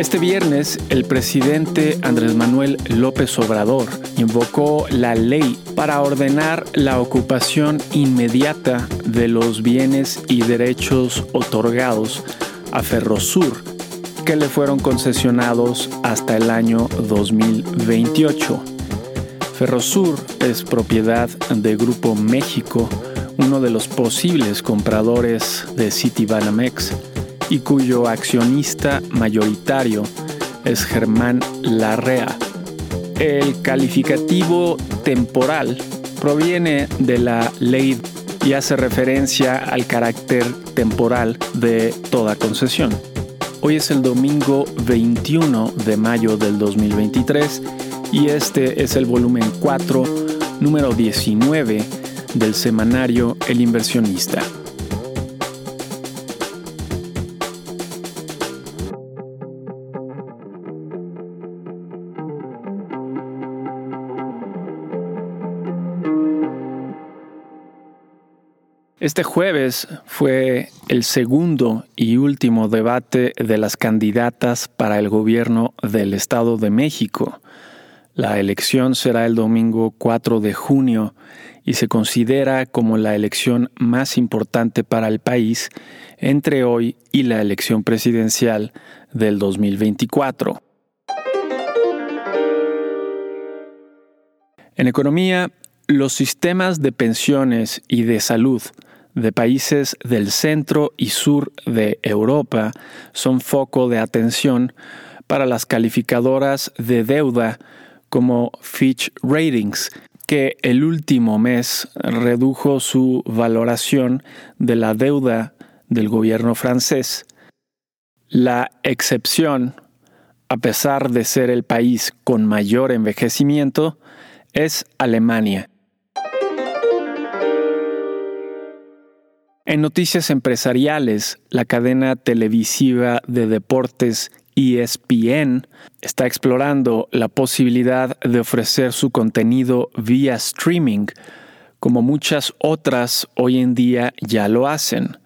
Este viernes, el presidente Andrés Manuel López Obrador invocó la ley para ordenar la ocupación inmediata de los bienes y derechos otorgados a Ferrosur, que le fueron concesionados hasta el año 2028. Ferrosur es propiedad de Grupo México, uno de los posibles compradores de Citibanamex y cuyo accionista mayoritario es Germán Larrea. El calificativo temporal proviene de la ley y hace referencia al carácter temporal de toda concesión. Hoy es el domingo 21 de mayo del 2023 y este es el volumen 4, número 19 del semanario El inversionista. Este jueves fue el segundo y último debate de las candidatas para el gobierno del Estado de México. La elección será el domingo 4 de junio y se considera como la elección más importante para el país entre hoy y la elección presidencial del 2024. En economía, los sistemas de pensiones y de salud de países del centro y sur de Europa son foco de atención para las calificadoras de deuda como Fitch Ratings, que el último mes redujo su valoración de la deuda del gobierno francés. La excepción, a pesar de ser el país con mayor envejecimiento, es Alemania, En noticias empresariales, la cadena televisiva de deportes ESPN está explorando la posibilidad de ofrecer su contenido vía streaming, como muchas otras hoy en día ya lo hacen.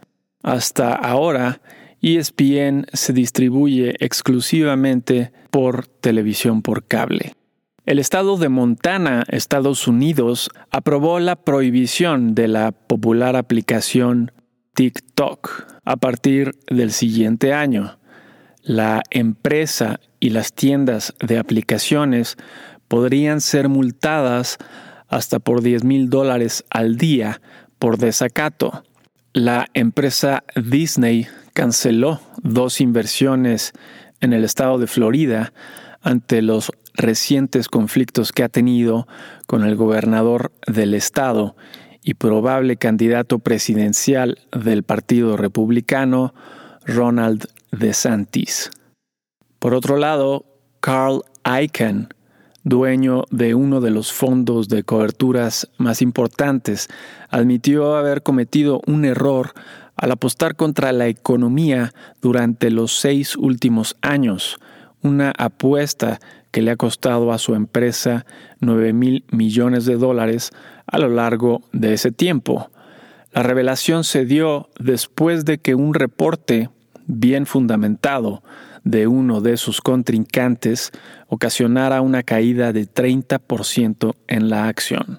Hasta ahora, ESPN se distribuye exclusivamente por televisión por cable. El estado de Montana, Estados Unidos, aprobó la prohibición de la popular aplicación TikTok a partir del siguiente año. La empresa y las tiendas de aplicaciones podrían ser multadas hasta por 10 mil dólares al día por desacato. La empresa Disney canceló dos inversiones en el estado de Florida ante los recientes conflictos que ha tenido con el gobernador del estado y probable candidato presidencial del Partido Republicano, Ronald DeSantis. Por otro lado, Carl Icahn, dueño de uno de los fondos de coberturas más importantes, admitió haber cometido un error al apostar contra la economía durante los seis últimos años, una apuesta que le ha costado a su empresa 9 mil millones de dólares a lo largo de ese tiempo. La revelación se dio después de que un reporte bien fundamentado de uno de sus contrincantes ocasionara una caída de 30% en la acción.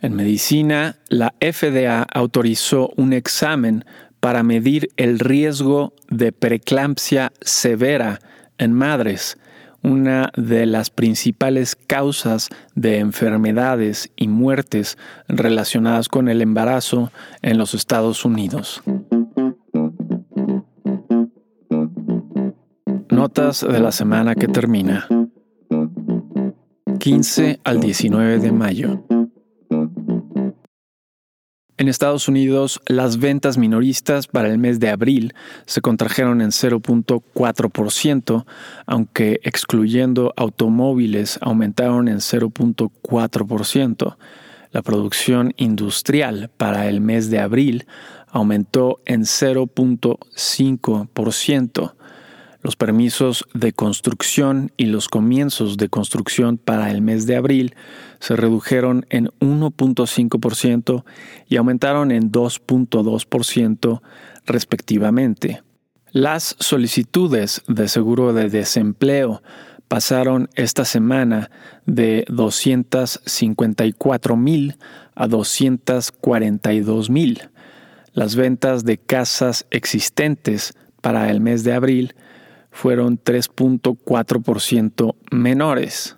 En medicina, la FDA autorizó un examen para medir el riesgo de preeclampsia severa en madres, una de las principales causas de enfermedades y muertes relacionadas con el embarazo en los Estados Unidos. Notas de la semana que termina. 15 al 19 de mayo. En Estados Unidos, las ventas minoristas para el mes de abril se contrajeron en 0.4%, aunque excluyendo automóviles aumentaron en 0.4%. La producción industrial para el mes de abril aumentó en 0.5%. Los permisos de construcción y los comienzos de construcción para el mes de abril se redujeron en 1.5% y aumentaron en 2.2% respectivamente. Las solicitudes de seguro de desempleo pasaron esta semana de 254 mil a 242 mil. Las ventas de casas existentes para el mes de abril fueron 3.4% menores.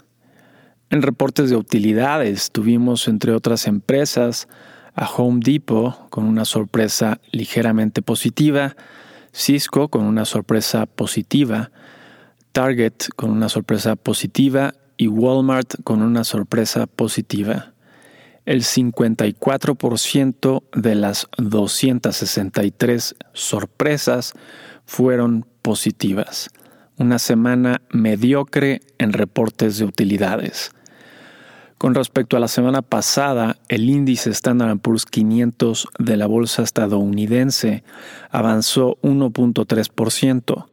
En reportes de utilidades tuvimos, entre otras empresas, a Home Depot con una sorpresa ligeramente positiva, Cisco con una sorpresa positiva, Target con una sorpresa positiva y Walmart con una sorpresa positiva. El 54% de las 263 sorpresas fueron positivas. Una semana mediocre en reportes de utilidades. Con respecto a la semana pasada, el índice Standard Poor's 500 de la bolsa estadounidense avanzó 1.3%.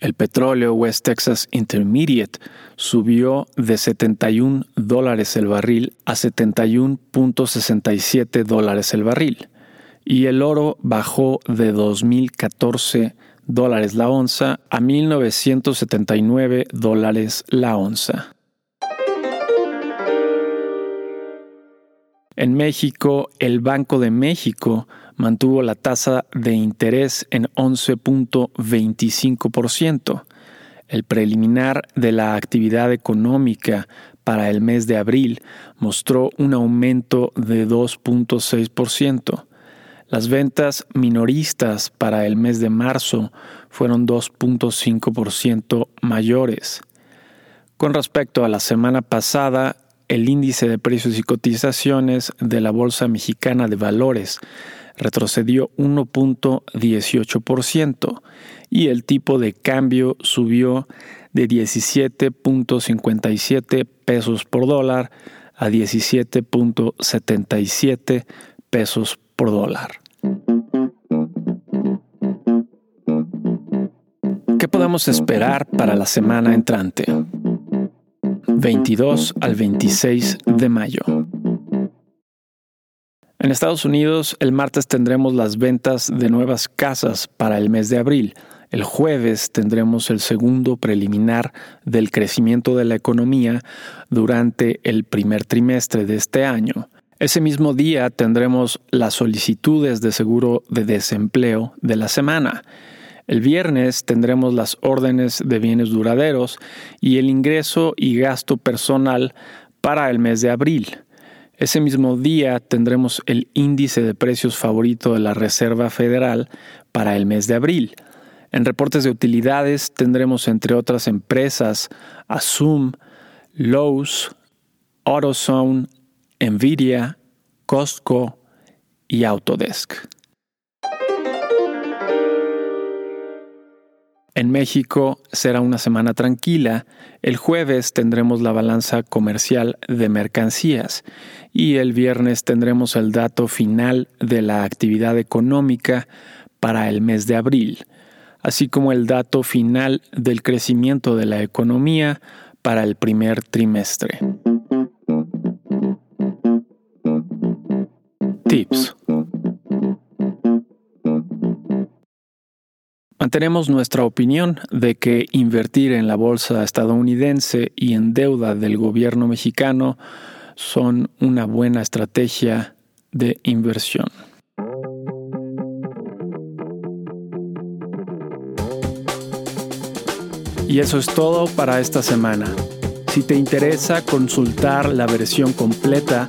El petróleo West Texas Intermediate subió de 71 dólares el barril a 71.67 dólares el barril y el oro bajó de 2014 dólares la onza a 1979 dólares la onza. En México, el Banco de México mantuvo la tasa de interés en 11.25%. El preliminar de la actividad económica para el mes de abril mostró un aumento de 2.6%. Las ventas minoristas para el mes de marzo fueron 2.5% mayores. Con respecto a la semana pasada, el índice de precios y cotizaciones de la Bolsa Mexicana de Valores retrocedió 1.18% y el tipo de cambio subió de 17.57 pesos por dólar a 17.77 pesos por dólar. ¿Qué podemos esperar para la semana entrante? 22 al 26 de mayo. En Estados Unidos, el martes tendremos las ventas de nuevas casas para el mes de abril. El jueves tendremos el segundo preliminar del crecimiento de la economía durante el primer trimestre de este año. Ese mismo día tendremos las solicitudes de seguro de desempleo de la semana. El viernes tendremos las órdenes de bienes duraderos y el ingreso y gasto personal para el mes de abril. Ese mismo día tendremos el índice de precios favorito de la Reserva Federal para el mes de abril. En reportes de utilidades tendremos entre otras empresas Asum, Lowe's, AutoZone, Nvidia, Costco y Autodesk. En México será una semana tranquila. El jueves tendremos la balanza comercial de mercancías y el viernes tendremos el dato final de la actividad económica para el mes de abril, así como el dato final del crecimiento de la economía para el primer trimestre. Tips. Mantenemos nuestra opinión de que invertir en la bolsa estadounidense y en deuda del gobierno mexicano son una buena estrategia de inversión. Y eso es todo para esta semana. Si te interesa consultar la versión completa,